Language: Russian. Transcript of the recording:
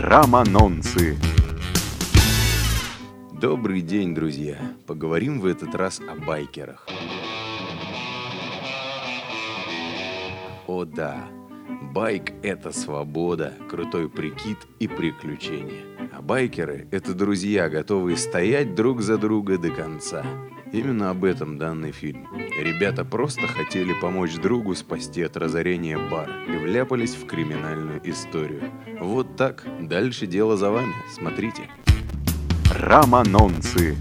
Романонцы. Добрый день, друзья. Поговорим в этот раз о байкерах. О да, байк – это свобода, крутой прикид и приключения. А байкеры – это друзья, готовые стоять друг за друга до конца. Именно об этом данный фильм. Ребята просто хотели помочь другу спасти от разорения бар и вляпались в криминальную историю. Вот так. Дальше дело за вами. Смотрите. Романонцы.